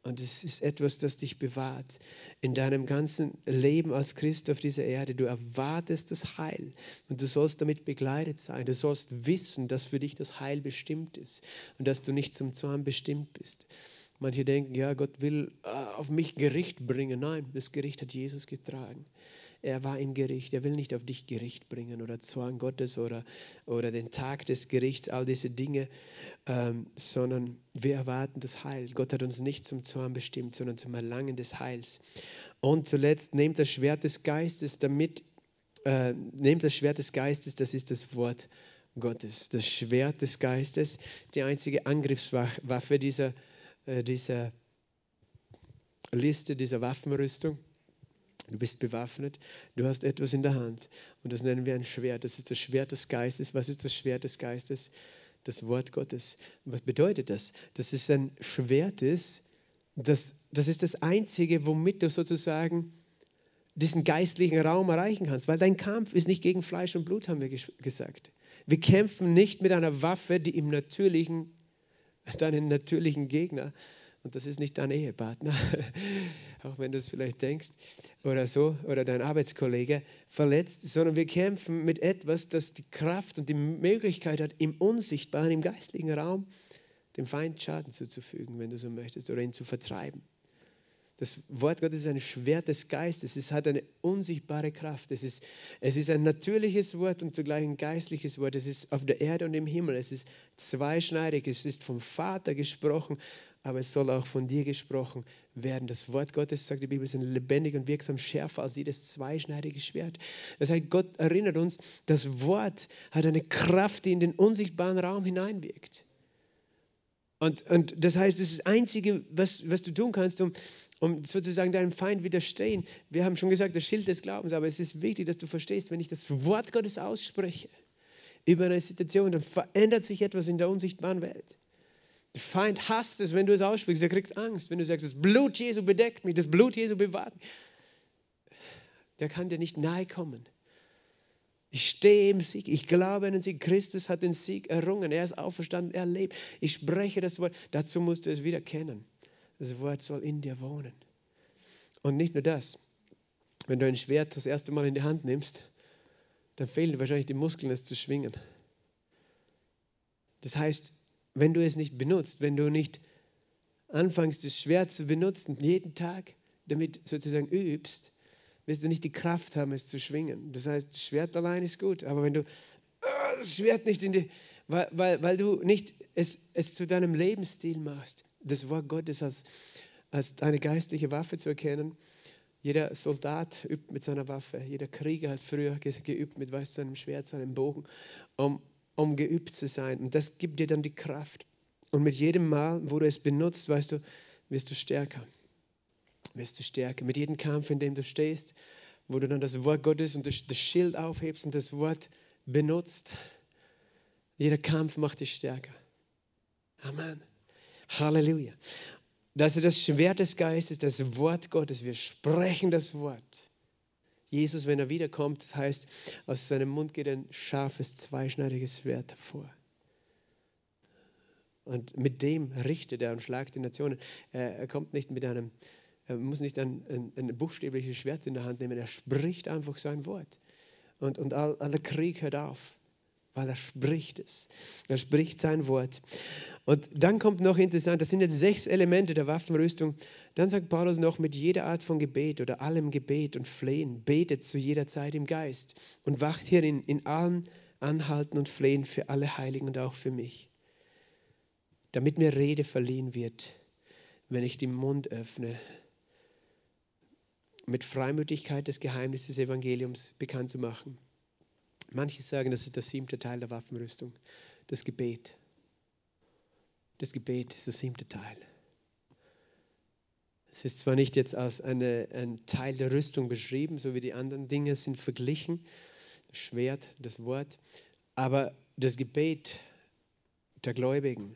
Und es ist etwas, das dich bewahrt in deinem ganzen Leben als Christ auf dieser Erde. Du erwartest das Heil und du sollst damit begleitet sein. Du sollst wissen, dass für dich das Heil bestimmt ist und dass du nicht zum Zorn bestimmt bist. Manche denken, ja, Gott will äh, auf mich Gericht bringen. Nein, das Gericht hat Jesus getragen. Er war im Gericht. Er will nicht auf dich Gericht bringen oder Zorn Gottes oder, oder den Tag des Gerichts, all diese Dinge, ähm, sondern wir erwarten das Heil. Gott hat uns nicht zum Zorn bestimmt, sondern zum Erlangen des Heils. Und zuletzt nehmt das Schwert des Geistes, damit, äh, nehmt das Schwert des Geistes, das ist das Wort Gottes. Das Schwert des Geistes, die einzige Angriffswaffe dieser, äh, dieser Liste, dieser Waffenrüstung. Du bist bewaffnet, du hast etwas in der Hand und das nennen wir ein Schwert. Das ist das Schwert des Geistes. Was ist das Schwert des Geistes? Das Wort Gottes. Was bedeutet das? Das ist ein Schwert, ist, das, das ist das Einzige, womit du sozusagen diesen geistlichen Raum erreichen kannst, weil dein Kampf ist nicht gegen Fleisch und Blut, haben wir gesagt. Wir kämpfen nicht mit einer Waffe, die im natürlichen, deinen natürlichen Gegner und das ist nicht dein Ehepartner, auch wenn du es vielleicht denkst oder so, oder dein Arbeitskollege verletzt, sondern wir kämpfen mit etwas, das die Kraft und die Möglichkeit hat, im unsichtbaren, im geistlichen Raum dem Feind Schaden zuzufügen, wenn du so möchtest, oder ihn zu vertreiben. Das Wort Gottes ist ein Schwert des Geistes. Es hat eine unsichtbare Kraft. Es ist, es ist ein natürliches Wort und zugleich ein geistliches Wort. Es ist auf der Erde und im Himmel. Es ist zweischneidig. Es ist vom Vater gesprochen aber es soll auch von dir gesprochen werden. Das Wort Gottes, sagt die Bibel, ist lebendig und wirksam schärfer als jedes zweischneidige Schwert. Das heißt, Gott erinnert uns, das Wort hat eine Kraft, die in den unsichtbaren Raum hineinwirkt. Und, und das heißt, das ist das Einzige, was, was du tun kannst, um, um sozusagen deinem Feind widerstehen. Wir haben schon gesagt, das Schild des Glaubens, aber es ist wichtig, dass du verstehst, wenn ich das Wort Gottes ausspreche über eine Situation, dann verändert sich etwas in der unsichtbaren Welt. Der Feind hasst es, wenn du es aussprichst. Er kriegt Angst, wenn du sagst, das Blut Jesu bedeckt mich, das Blut Jesu bewahrt mich. Der kann dir nicht nahe kommen. Ich stehe im Sieg. Ich glaube an den Sieg. Christus hat den Sieg errungen. Er ist auferstanden. Er lebt. Ich spreche das Wort. Dazu musst du es wieder kennen. Das Wort soll in dir wohnen. Und nicht nur das. Wenn du ein Schwert das erste Mal in die Hand nimmst, dann fehlen dir wahrscheinlich die Muskeln, es zu schwingen. Das heißt, wenn du es nicht benutzt, wenn du nicht anfängst, das Schwert zu benutzen, jeden Tag damit sozusagen übst, wirst du nicht die Kraft haben, es zu schwingen. Das heißt, das Schwert allein ist gut, aber wenn du ah, das Schwert nicht in die, weil, weil, weil du nicht es, es zu deinem Lebensstil machst, das Wort Gottes als, als eine geistliche Waffe zu erkennen. Jeder Soldat übt mit seiner Waffe, jeder Krieger hat früher geübt mit weißt, seinem Schwert, seinem Bogen, um, um geübt zu sein. Und das gibt dir dann die Kraft. Und mit jedem Mal, wo du es benutzt, weißt du, wirst du stärker. Wirst du stärker. Mit jedem Kampf, in dem du stehst, wo du dann das Wort Gottes und das Schild aufhebst und das Wort benutzt, Jeder Kampf macht dich stärker. Amen. Halleluja. Das ist das Schwert des Geistes, das Wort Gottes. Wir sprechen das Wort. Jesus, wenn er wiederkommt, das heißt, aus seinem Mund geht ein scharfes, zweischneidiges Schwert hervor. Und mit dem richtet er und schlagt die Nationen. Er, kommt nicht mit einem, er muss nicht ein, ein, ein, buchstäbliches Schwert in der Hand nehmen, er spricht einfach sein Wort. Und, und all, aller Krieg hört auf weil er spricht es. Er spricht sein Wort. Und dann kommt noch interessant, das sind jetzt sechs Elemente der Waffenrüstung. Dann sagt Paulus noch, mit jeder Art von Gebet oder allem Gebet und Flehen, betet zu jeder Zeit im Geist und wacht hierin in allem Anhalten und Flehen für alle Heiligen und auch für mich, damit mir Rede verliehen wird, wenn ich den Mund öffne, mit Freimütigkeit das Geheimnis des Evangeliums bekannt zu machen Manche sagen, das ist der siebte Teil der Waffenrüstung, das Gebet. Das Gebet ist der siebte Teil. Es ist zwar nicht jetzt als eine, ein Teil der Rüstung beschrieben, so wie die anderen Dinge sind verglichen, das Schwert, das Wort, aber das Gebet der Gläubigen.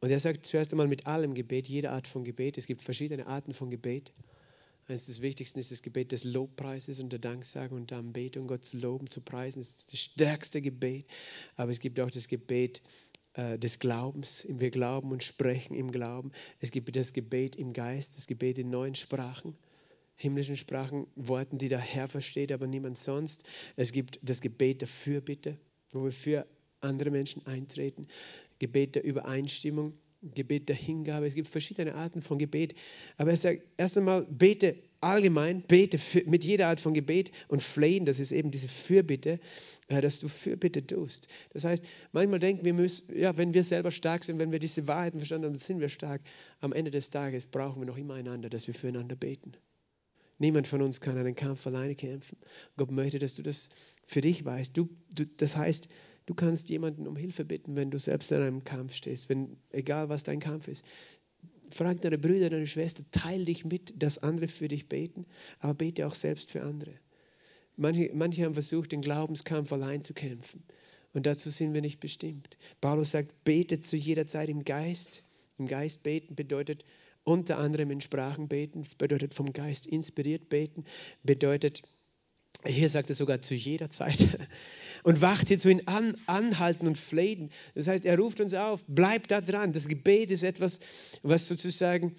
Und er sagt zuerst einmal mit allem Gebet, jede Art von Gebet. Es gibt verschiedene Arten von Gebet. Eines des Wichtigsten ist das Gebet des Lobpreises und der Danksagung und der Anbetung, Gott zu loben, zu preisen. Das ist das stärkste Gebet. Aber es gibt auch das Gebet äh, des Glaubens. Wir glauben und sprechen im Glauben. Es gibt das Gebet im Geist, das Gebet in neuen Sprachen himmlischen Sprachen, Worten, die der Herr versteht, aber niemand sonst. Es gibt das Gebet der Fürbitte, wo wir für andere Menschen eintreten. Gebet der Übereinstimmung, Gebet der Hingabe. Es gibt verschiedene Arten von Gebet. Aber er sagt erst einmal, bete allgemein, bete für, mit jeder Art von Gebet und flehen, das ist eben diese Fürbitte, äh, dass du Fürbitte tust. Das heißt, manchmal denken wir müssen, ja, wenn wir selber stark sind, wenn wir diese Wahrheiten verstanden haben, dann sind wir stark. Am Ende des Tages brauchen wir noch immer einander, dass wir füreinander beten. Niemand von uns kann einen Kampf alleine kämpfen. Gott möchte, dass du das für dich weißt. Du, du, das heißt, Du kannst jemanden um Hilfe bitten, wenn du selbst in einem Kampf stehst, wenn, egal was dein Kampf ist. Frag deine Brüder, deine Schwester, teile dich mit, dass andere für dich beten, aber bete auch selbst für andere. Manche, manche haben versucht, den Glaubenskampf allein zu kämpfen. Und dazu sind wir nicht bestimmt. Paulus sagt, betet zu jeder Zeit im Geist. Im Geist beten bedeutet unter anderem in Sprachen beten. Das bedeutet vom Geist inspiriert beten. Bedeutet, hier sagt er sogar zu jeder Zeit und wacht jetzt in an, Anhalten und Flehen. Das heißt, er ruft uns auf, bleib da dran. Das Gebet ist etwas, was sozusagen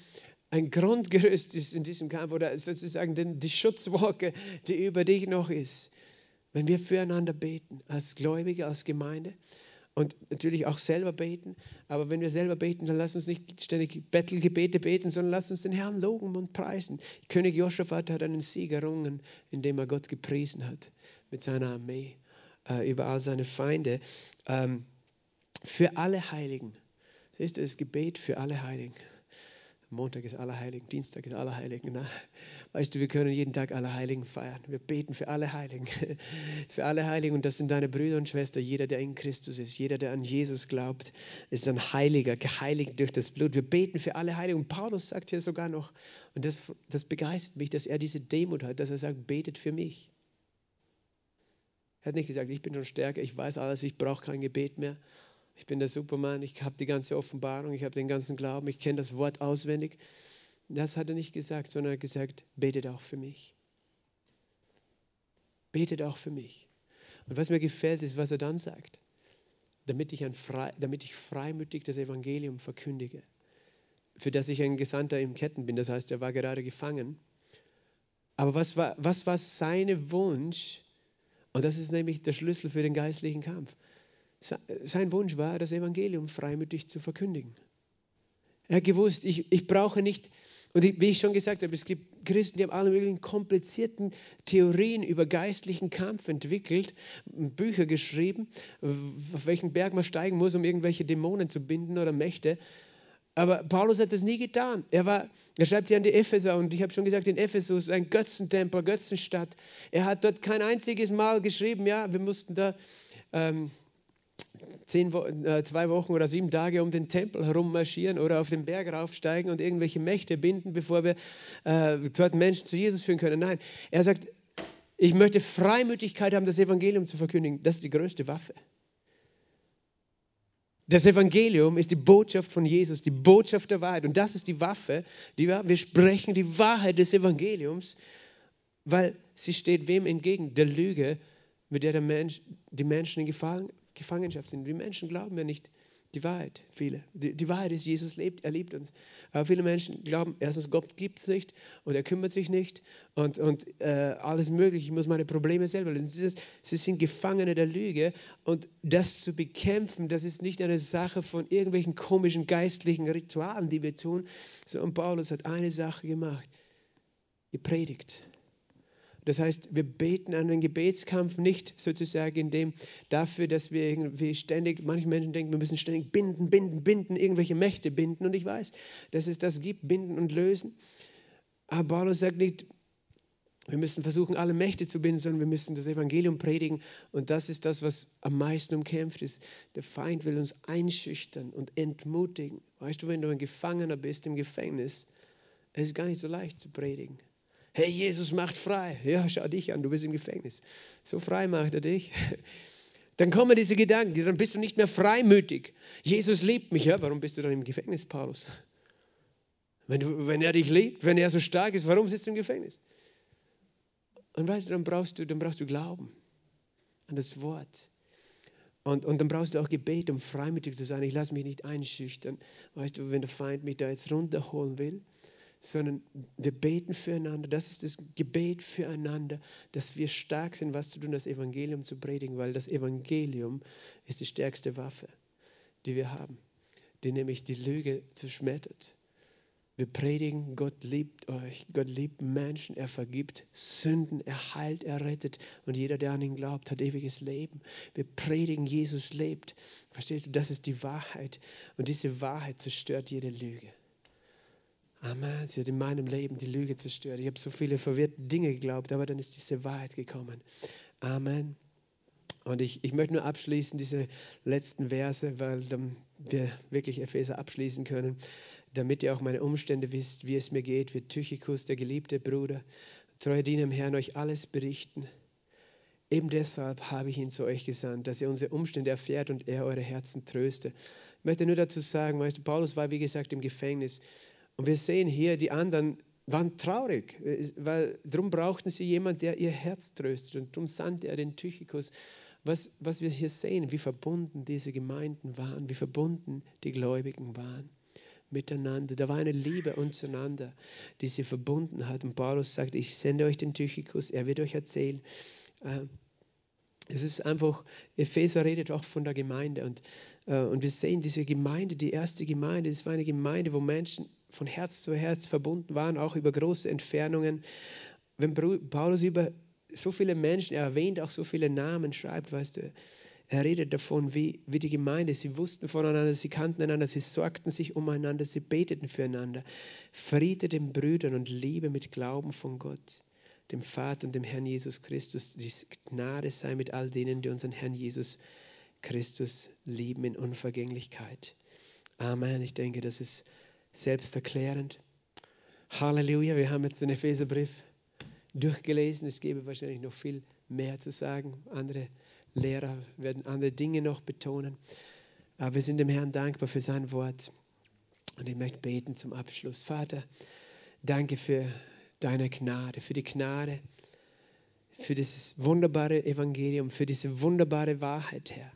ein Grundgerüst ist in diesem Kampf oder sozusagen die Schutzwolke, die über dich noch ist. Wenn wir füreinander beten, als Gläubige, als Gemeinde und natürlich auch selber beten, aber wenn wir selber beten, dann lass uns nicht ständig Bettelgebete beten, sondern lass uns den Herrn loben und preisen. König Joschafat hat einen Sieg errungen, indem er Gott gepriesen hat mit seiner Armee äh, über all seine Feinde. Ähm, für alle Heiligen. Das ist das Gebet für alle Heiligen. Montag ist Allerheiligen, Dienstag ist Allerheiligen. Na, weißt du, wir können jeden Tag Allerheiligen feiern. Wir beten für alle Heiligen. für alle Heiligen und das sind deine Brüder und Schwestern. Jeder, der in Christus ist, jeder, der an Jesus glaubt, ist ein Heiliger, geheiligt durch das Blut. Wir beten für alle Heiligen. Und Paulus sagt hier sogar noch, und das, das begeistert mich, dass er diese Demut hat, dass er sagt, betet für mich. Er hat nicht gesagt, ich bin schon stärker, ich weiß alles, ich brauche kein Gebet mehr. Ich bin der Superman, ich habe die ganze Offenbarung, ich habe den ganzen Glauben, ich kenne das Wort auswendig. Das hat er nicht gesagt, sondern er hat gesagt, betet auch für mich. Betet auch für mich. Und was mir gefällt, ist, was er dann sagt. Damit ich, frei, damit ich freimütig das Evangelium verkündige, für das ich ein Gesandter im Ketten bin. Das heißt, er war gerade gefangen. Aber was war, was war sein Wunsch? Und das ist nämlich der Schlüssel für den geistlichen Kampf. Sein Wunsch war, das Evangelium freimütig zu verkündigen. Er hat gewusst, ich, ich brauche nicht, und wie ich schon gesagt habe, es gibt Christen, die haben alle möglichen komplizierten Theorien über geistlichen Kampf entwickelt, Bücher geschrieben, auf welchen Berg man steigen muss, um irgendwelche Dämonen zu binden oder Mächte. Aber Paulus hat das nie getan. Er, war, er schreibt ja an die Epheser und ich habe schon gesagt, in Ephesus ein Götzentempel, Götzenstadt. Er hat dort kein einziges Mal geschrieben, ja, wir mussten da ähm, zehn, äh, zwei Wochen oder sieben Tage um den Tempel herum marschieren oder auf den Berg raufsteigen und irgendwelche Mächte binden, bevor wir äh, dort Menschen zu Jesus führen können. Nein, er sagt, ich möchte Freimütigkeit haben, das Evangelium zu verkündigen. Das ist die größte Waffe. Das Evangelium ist die Botschaft von Jesus, die Botschaft der Wahrheit. Und das ist die Waffe, die wir haben. Wir sprechen die Wahrheit des Evangeliums, weil sie steht wem entgegen? Der Lüge, mit der der Mensch, die Menschen in Gefangenschaft sind. Die Menschen glauben ja nicht die Wahrheit, viele. Die, die, Wahrheit ist, Jesus lebt, er liebt uns. Aber viele Menschen glauben, erstens, Gott gibt es nicht und er kümmert sich nicht und, und äh, alles Mögliche. Ich muss meine Probleme selber lösen. Sie sind Gefangene der Lüge und das zu bekämpfen, das ist nicht eine Sache von irgendwelchen komischen geistlichen Ritualen, die wir tun, sondern Paulus hat eine Sache gemacht, gepredigt. Das heißt, wir beten den Gebetskampf nicht sozusagen in dem dafür, dass wir irgendwie ständig, manche Menschen denken, wir müssen ständig binden, binden, binden, irgendwelche Mächte binden. Und ich weiß, dass es das gibt, binden und lösen. Aber Paulus sagt nicht, wir müssen versuchen, alle Mächte zu binden, sondern wir müssen das Evangelium predigen. Und das ist das, was am meisten umkämpft ist. Der Feind will uns einschüchtern und entmutigen. Weißt du, wenn du ein Gefangener bist im Gefängnis, es ist gar nicht so leicht zu predigen. Hey, Jesus macht frei. Ja, schau dich an, du bist im Gefängnis. So frei macht er dich. Dann kommen diese Gedanken, dann bist du nicht mehr freimütig. Jesus liebt mich. Ja, warum bist du dann im Gefängnis, Paulus? Wenn, du, wenn er dich liebt, wenn er so stark ist, warum sitzt du im Gefängnis? Und weißt du, dann brauchst du, dann brauchst du Glauben an das Wort. Und, und dann brauchst du auch Gebet, um freimütig zu sein. Ich lasse mich nicht einschüchtern. Weißt du, wenn der Feind mich da jetzt runterholen will, sondern wir beten füreinander. Das ist das Gebet füreinander, dass wir stark sind, was zu tun, das Evangelium zu predigen, weil das Evangelium ist die stärkste Waffe, die wir haben, die nämlich die Lüge zerschmettert. Wir predigen, Gott liebt euch, Gott liebt Menschen, er vergibt Sünden, er heilt, er rettet und jeder, der an ihn glaubt, hat ewiges Leben. Wir predigen, Jesus lebt. Verstehst du, das ist die Wahrheit und diese Wahrheit zerstört jede Lüge. Amen. Sie hat in meinem Leben die Lüge zerstört. Ich habe so viele verwirrte Dinge geglaubt, aber dann ist diese Wahrheit gekommen. Amen. Und ich, ich möchte nur abschließen, diese letzten Verse, weil dann wir wirklich Epheser abschließen können, damit ihr auch meine Umstände wisst, wie es mir geht, wird Tychikus, der geliebte Bruder, treue Diener im Herrn, euch alles berichten. Eben deshalb habe ich ihn zu euch gesandt, dass ihr unsere Umstände erfährt und er eure Herzen tröste. Ich möchte nur dazu sagen, weißt du, Paulus war wie gesagt im Gefängnis. Und wir sehen hier, die anderen waren traurig, weil darum brauchten sie jemanden, der ihr Herz tröstet. Und darum sandte er den Tychikus. Was, was wir hier sehen, wie verbunden diese Gemeinden waren, wie verbunden die Gläubigen waren miteinander. Da war eine Liebe untereinander, die sie verbunden hat. Und Paulus sagt, ich sende euch den Tychikus, er wird euch erzählen. Äh, es ist einfach, Epheser redet auch von der Gemeinde. Und, äh, und wir sehen diese Gemeinde, die erste Gemeinde, das war eine Gemeinde, wo Menschen von Herz zu Herz verbunden waren, auch über große Entfernungen. Wenn Paulus über so viele Menschen, er erwähnt auch so viele Namen, schreibt, weißt du, er redet davon, wie, wie die Gemeinde, sie wussten voneinander, sie kannten einander, sie sorgten sich umeinander, sie beteten füreinander. Friede den Brüdern und Liebe mit Glauben von Gott, dem Vater und dem Herrn Jesus Christus. Die Gnade sei mit all denen, die unseren Herrn Jesus Christus lieben in Unvergänglichkeit. Amen. Ich denke, das ist selbsterklärend. Halleluja, wir haben jetzt den Epheserbrief durchgelesen. Es gäbe wahrscheinlich noch viel mehr zu sagen. Andere Lehrer werden andere Dinge noch betonen. Aber wir sind dem Herrn dankbar für sein Wort. Und ich möchte beten zum Abschluss. Vater, danke für deine Gnade, für die Gnade, für dieses wunderbare Evangelium, für diese wunderbare Wahrheit, Herr.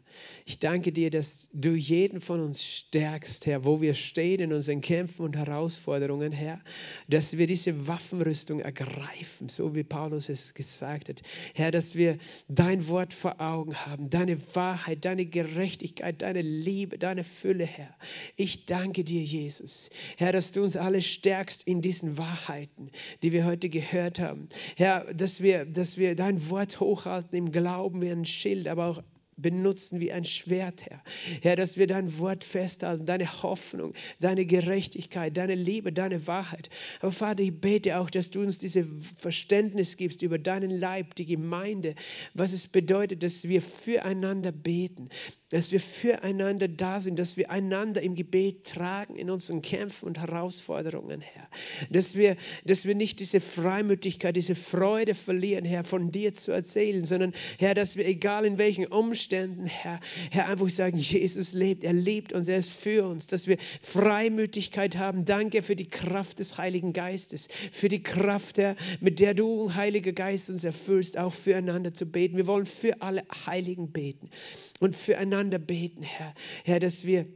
Ich danke dir, dass du jeden von uns stärkst, Herr, wo wir stehen in unseren Kämpfen und Herausforderungen, Herr, dass wir diese Waffenrüstung ergreifen, so wie Paulus es gesagt hat. Herr, dass wir dein Wort vor Augen haben, deine Wahrheit, deine Gerechtigkeit, deine Liebe, deine Fülle, Herr. Ich danke dir, Jesus, Herr, dass du uns alle stärkst in diesen Wahrheiten, die wir heute gehört haben. Herr, dass wir, dass wir dein Wort hochhalten im Glauben wie ein Schild, aber auch benutzen wie ein Schwert, Herr. Herr, dass wir dein Wort festhalten, deine Hoffnung, deine Gerechtigkeit, deine Liebe, deine Wahrheit. Aber Vater, ich bete auch, dass du uns dieses Verständnis gibst über deinen Leib, die Gemeinde, was es bedeutet, dass wir füreinander beten, dass wir füreinander da sind, dass wir einander im Gebet tragen in unseren Kämpfen und Herausforderungen, Herr. Dass wir, dass wir nicht diese Freimütigkeit, diese Freude verlieren, Herr, von dir zu erzählen, sondern Herr, dass wir, egal in welchen Umständen, Umständen, Herr. Herr, einfach sagen, Jesus lebt, er liebt uns, er ist für uns, dass wir Freimütigkeit haben. Danke für die Kraft des Heiligen Geistes, für die Kraft, Herr, mit der du, Heiliger Geist, uns erfüllst, auch füreinander zu beten. Wir wollen für alle Heiligen beten und füreinander beten, Herr. Herr, dass wir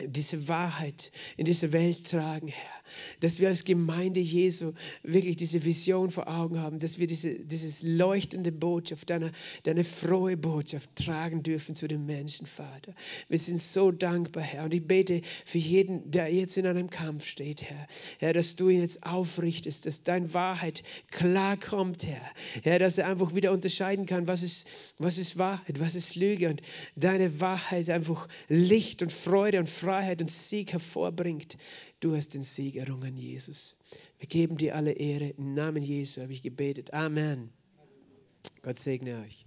diese Wahrheit in diese Welt tragen, Herr dass wir als Gemeinde Jesu wirklich diese Vision vor Augen haben, dass wir diese dieses leuchtende Botschaft, deine, deine frohe Botschaft tragen dürfen zu den Menschen, Vater. Wir sind so dankbar, Herr. Und ich bete für jeden, der jetzt in einem Kampf steht, Herr. Herr, dass du ihn jetzt aufrichtest, dass deine Wahrheit klar kommt, Herr. Herr, dass er einfach wieder unterscheiden kann, was ist, was ist Wahrheit, was ist Lüge und deine Wahrheit einfach Licht und Freude und Freiheit und Sieg hervorbringt. Du hast den Sieg errungen, Jesus. Wir geben dir alle Ehre. Im Namen Jesu habe ich gebetet. Amen. Gott segne euch.